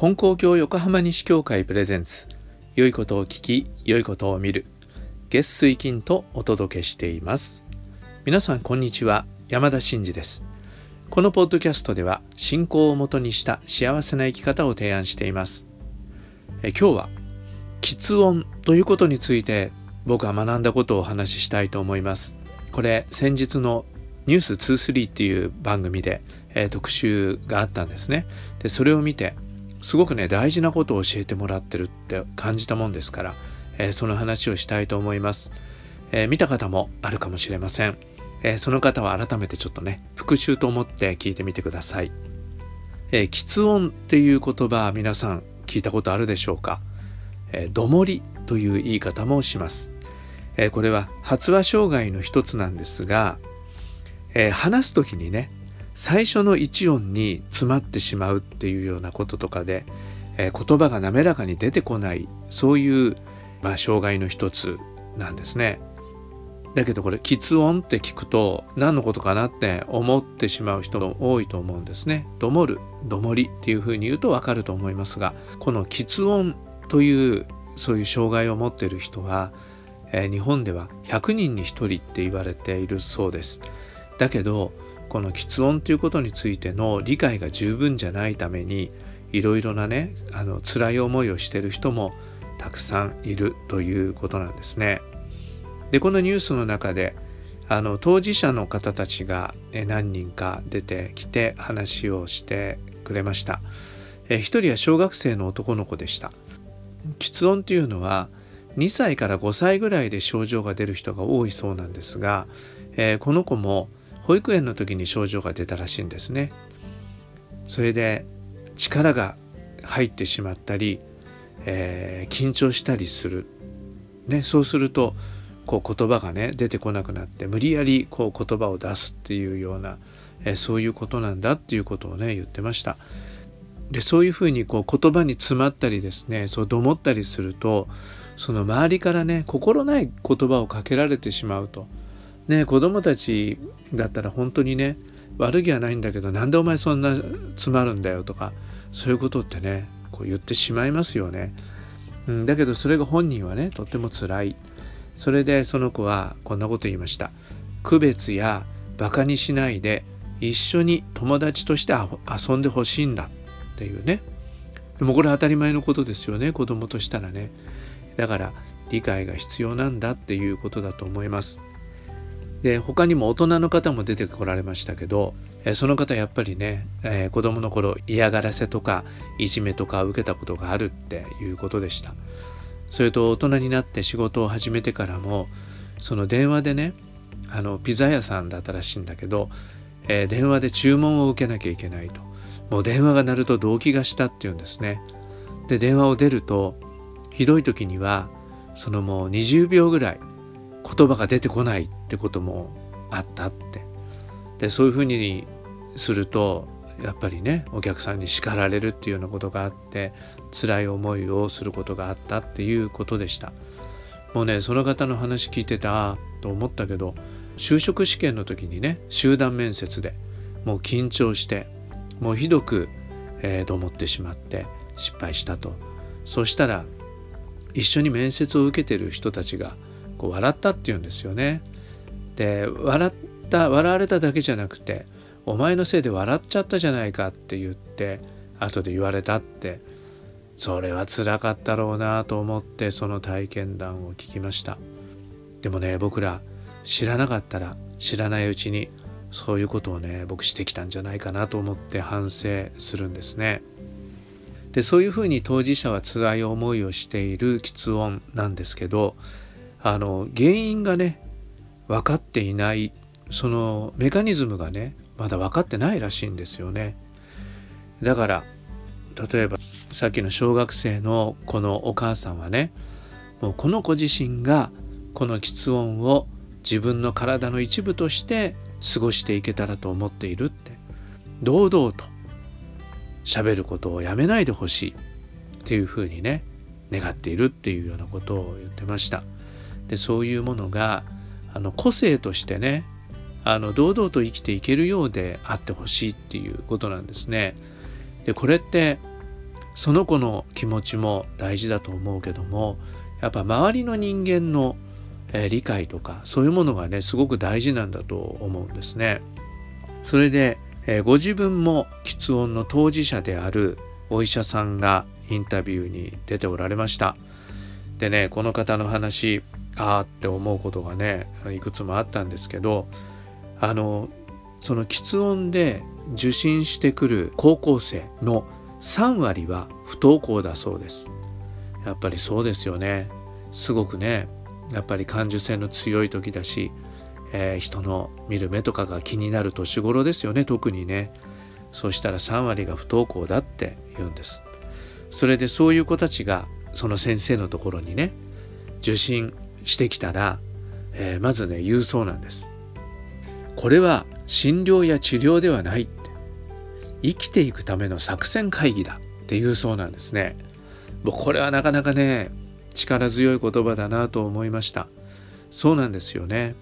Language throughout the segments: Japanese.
金光教横浜西教会プレゼンツ。良いことを聞き良いことを見る。月水金とお届けしています。皆さんこんにちは。山田真嗣です。このポッドキャストでは信仰をもとにした幸せな生き方を提案しています。え今日は喫音ということについて僕は学んだことをお話ししたいと思います。これ先日のニュース23っていう番組で、えー、特集があったんですね。でそれを見てすごくね大事なことを教えてもらってるって感じたもんですから、えー、その話をしたいと思います、えー、見た方もあるかもしれません、えその方は改めてちょっとね復習と思って聞いてみてください、えー、喫音っていう言葉皆さん聞いたことあるでしょうか、えー、どもりという言い方もします、えこれは発話障害の一つなんですがえー、話す時にね最初の一音に詰まってしまうっていうようなこととかで、えー、言葉が滑らかに出てこないそういう、まあ、障害の一つなんですね。だけどこれ喫音って聞くと何のことかなって思ってしまう人も多いと思うんですね。どもる、どもりっていうふうに言うとわかると思いますがこの喫音というそういう障害を持っている人は、えー、日本では100人に1人って言われているそうです。だけどこの喫音ということについての理解が十分じゃないためにいろいろなねあの辛い思いをしてる人もたくさんいるということなんですね。でこのニュースの中であの当事者の方たちが何人か出てきて話をしてくれました。一人は小学生の男の子でした。喫音というのは2歳から5歳ぐらいで症状が出る人が多いそうなんですが、えー、この子も保育園の時に症状が出たらしいんですね。それで力が入ってしまったり、えー、緊張したりする、ね、そうするとこう言葉がね出てこなくなって無理やりこう言葉を出すっていうような、えー、そういうことなんだっていうことをね言ってました。でそういうふうにこう言葉に詰まったりですねそうどもったりするとその周りからね心ない言葉をかけられてしまうと。ね子供たちだったら本当にね悪気はないんだけどなんでお前そんな詰まるんだよとかそういうことってねこう言ってしまいますよね、うん、だけどそれが本人はねとっても辛い。それでその子はこんなこと言いました。区別やバカにしないで一緒に友達として遊んでほしいんだ。っていうね。でもこれ当たり前のことですよね子供としたらね。だから理解が必要なんだっていうことだと思います。で他にも大人の方も出てこられましたけどその方やっぱりね、えー、子供の頃嫌がらせとかいじめとか受けたことがあるっていうことでした。それと大人になって仕事を始めてからもその電話でねあのピザ屋さんだったらしいんだけど、えー、電話で注文を受けなきゃいけないと。もう電話が鳴ると動悸がしたっていうんですね。で電話を出るとひどい時にはそのもう20秒ぐらい言葉が出てこない。っってこともあったって。でそういうふうにするとやっぱりねお客さんに叱られるっていうようなことがあって辛い思いをすることがあったっていうことでした。もうねその方の話聞いてたと思ったけど就職試験の時にね集団面接でもう緊張してもうひどく、えー、と思ってしまって失敗したと。そしたら一緒に面接を受けてる人たちがこう笑ったっていうんですよね。で笑った笑われただけじゃなくて「お前のせいで笑っちゃったじゃないか」って言って後で言われたってそれはつらかったろうなと思ってその体験談を聞きました。でもね僕ら知らなかったら知らないうちにそういうことをね僕してきたんじゃないかなと思って反省するんですね。でそういうふうに当事者は辛い思いをしている喫音なんですけどあの原因がね分かっていないそのメカニズムがねまだ分かってないらしいんですよね。だから例えばさっきの小学生のこのお母さんはねもうこの子自身がこの吃音を自分の体の一部として過ごしていけたらと思っているって。堂々と喋ることをやめないでほしい。っていうふうにね願っているっていうようなことを言ってました。でそういうものがあの個性としてねあの堂々と生きていけるようであってほしいっていうことなんですね。でこれってその子の気持ちも大事だと思うけどもやっぱ周りの人間の、え、理解とかそういうものがねすごく大事なんだと思うんですね。それで、え、ご自分も吃音の当事者であるお医者さんがインタビューに出ておられました。でねこの方の話ああって思うことがねいくつもあったんですけどあのその吃音で受診してくる高校生の3割は不登校だそうです。やっぱりそうですよね。すごくねやっぱり感受性の強い時だし、えー、人の見る目とかが気になる年頃ですよね特にね。そしたら3割が不登校だって言うんです。それでそういう子たちがその先生のところにね受診してきたら、えー、まずね言うそうなんです。これは診療や治療ではない。って生きていくための作戦会議だ。っていうそうなんですね。もうこれはなかなかね力強い言葉だなと思いました。そうなんですよね。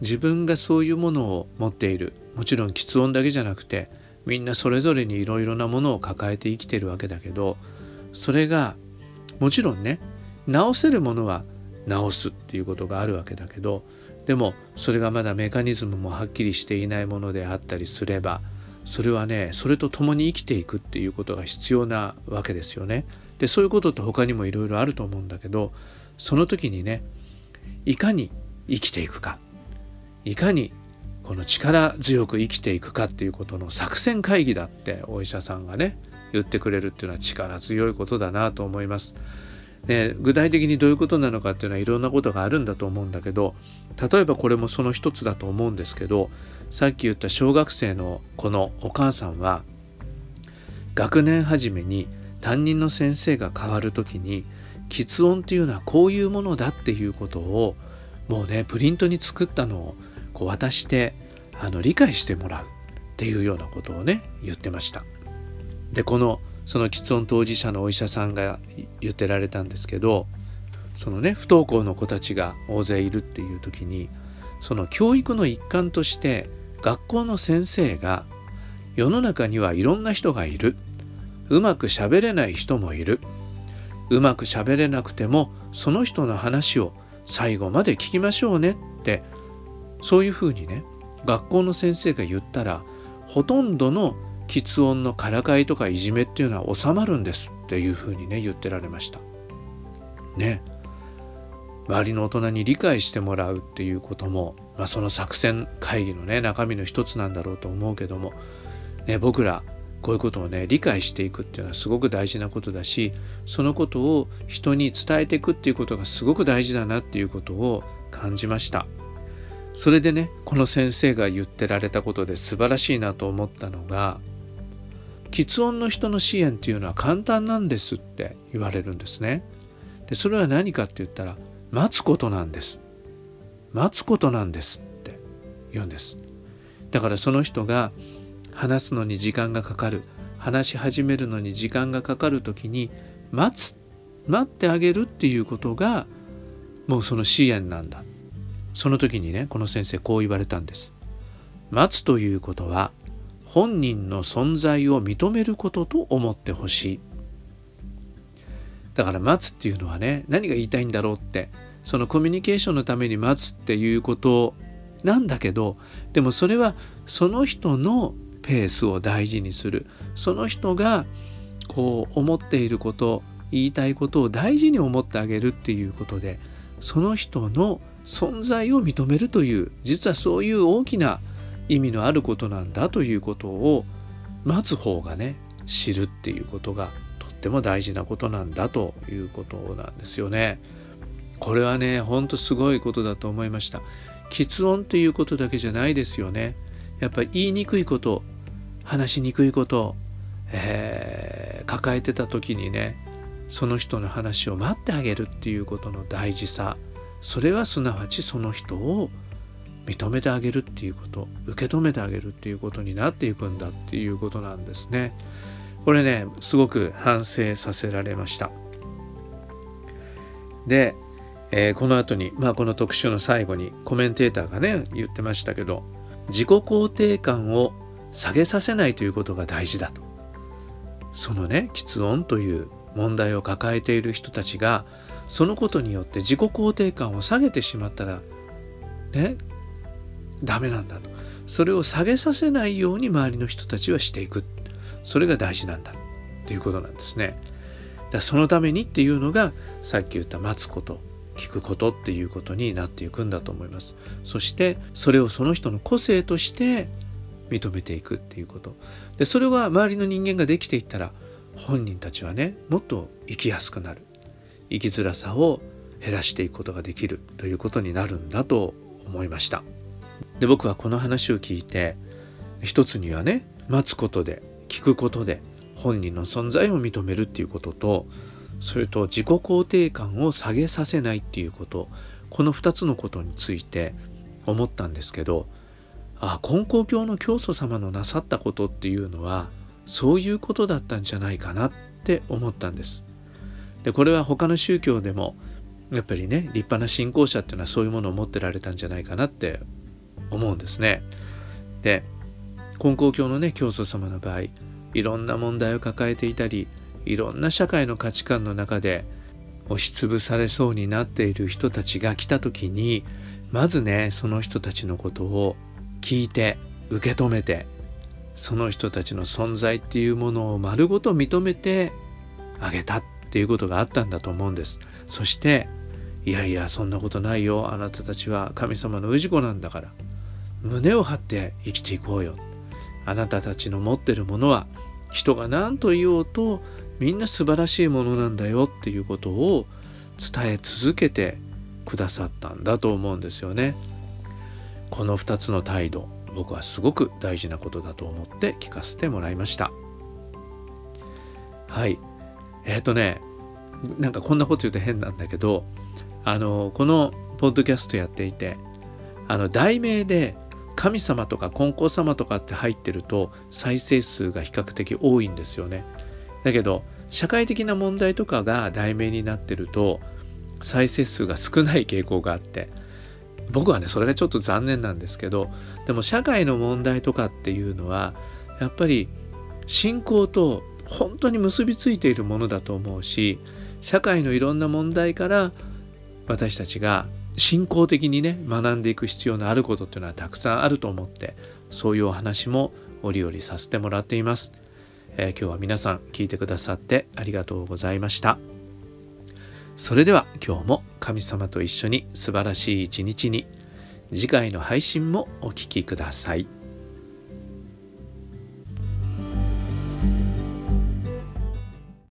自分がそういうものを持っている。もちろん喫音だけじゃなくてみんなそれぞれにいろいろなものを抱えて生きてるわけだけどそれがもちろんね治せるものは治すっていうことがあるわけだけどでもそれがまだメカニズムもはっきりしていないものであったりすればそれはねそれと共に生きていくっていうことが必要なわけですよね。でそういうことって他にもいろいろあると思うんだけどその時にねいかに生きていくかいかにこの力強く生きていくかっていうことの作戦会議だってお医者さんがね言ってくれるっていうのは力強いことだなと思います。ね、具体的にどういうことなのかっていうのはいろんなことがあるんだと思うんだけど例えばこれもその一つだと思うんですけどさっき言った小学生の子のお母さんは学年初めに担任の先生が変わる時に喫音っていうのはこういうものだっていうことをもうねプリントに作ったのをこう渡してあの理解してもらうっていうようなことをね言ってました。でこのその喫音当事者のお医者さんが言ってられたんですけどそのね不登校の子たちが大勢いるっていう時にその教育の一環として学校の先生が世の中にはいろんな人がいる。うまく喋れない人もいる。うまく喋れなくてもその人の話を最後まで聞きましょうねってそういうふうにね学校の先生が言ったらほとんどの喫音のからかいとかいじめっていうのは収まるんですっていうふうにね言ってられました。ね。周りの大人に理解してもらうっていうことも、まあ、その作戦会議のね中身の一つなんだろうと思うけども、ね、僕らこういうことをね理解していくっていうのはすごく大事なことだしそのことを人に伝えていくっていうことがすごく大事だなっていうことを感じました。それでねこの先生が言ってられたことで素晴らしいなと思ったのが喫音の人の支援っていうのは簡単なんですって言われるんですね。でそれは何かって言ったら待つことなんです。待つことなんですって言うんです。だからその人が話すのに時間がかかる話し始めるのに時間がかかる時に待つ待ってあげるっていうことがもうその支援なんだその時にねこの先生こう言われたんです待つということは本人の存在を認めることと思ってほしい。だから待つっていうのはね何が言いたいんだろうってそのコミュニケーションのために待つっていうことなんだけどでもそれはその人のペースを大事にする。その人がこう思っていること言いたいことを大事に思ってあげるっていうことでその人の存在を認めるという実はそういう大きな意味のあることなんだということを待つ方がね知るっていうことがとっても大事なことなんだということなんですよね。これはねほんとすごいことだと思いました。喫音っていうことだけじゃないですよね。やっぱり言いにくいこと話しにくいこと、えー、抱えてた時にねその人の話を待ってあげるっていうことの大事さそれはすなわちその人を認めてあげるっていうこと受け止めてあげるっていうことになっていくんだっていうことなんですね。これねすごく反省させられました。で、えー、この後にまあこの特集の最後にコメンテーターがね言ってましたけど自己肯定感を下げさせないということが大事だと。そのね喫音という問題を抱えている人たちがそのことによって自己肯定感を下げてしまったらねダメなんだと。それを下げさせないように周りの人たちはしていく。それが大事なんだと。いうことなんですね。だそのためにっていうのがさっき言った待つこと。聞くことっていうことになっていくんだと思います。そしてそれをその人の個性として認めていくっていうこと。でそれは周りの人間ができていったら本人たちはねもっと生きやすくなる。生きづらさを減らしていくことができるということになるんだと思いました。で僕はこの話を聞いて一つにはね待つことで聞くことで本人の存在を認めるっていうこととそれと自己肯定感を下げさせないっていうことこの2つのことについて思ったんですけどあ金光教の教祖様のなさったことっていうのはそういうことだったんじゃないかなって思ったんです。でこれは他の宗教でもやっぱりね立派な信仰者っていうのはそういうものを持ってられたんじゃないかなって思うんですね。で金光教のね教祖様の場合いろんな問題を抱えていたりいろんな社会の価値観の中で押しつぶされそうになっている人たちが来た時にまずねその人たちのことを聞いて受け止めてその人たちの存在っていうものを丸ごと認めてあげたっていうことがあったんだと思うんです。そしていやいやそんなことないよ。あなたたちは神様の氏子なんだから。胸を張って生きていこうよ。あなたたちの持ってるものは人が何と言おうとみんな素晴らしいものなんだよっていうことを伝え続けてくださったんだと思うんですよね。この2つの態度僕はすごく大事なことだと思って聞かせてもらいました。はい。えっ、ー、とねなんかこんなこと言うと変なんだけどあのこのポッドキャストやっていてあの題名で神様とか金光様とかって入ってると再生数が比較的多いんですよね。だけど社会的な問題とかが題名になってると再生数が少ない傾向があって僕はねそれがちょっと残念なんですけどでも社会の問題とかっていうのはやっぱり信仰と本当に結びついているものだと思うし社会のいろんな問題から私たちが信仰的にね学んでいく必要のあることっていうのはたくさんあると思ってそういうお話も折々させてもらっています、えー、今日は皆さん聞いてくださってありがとうございましたそれでは今日も神様と一緒に素晴らしい一日に次回の配信もお聴きください。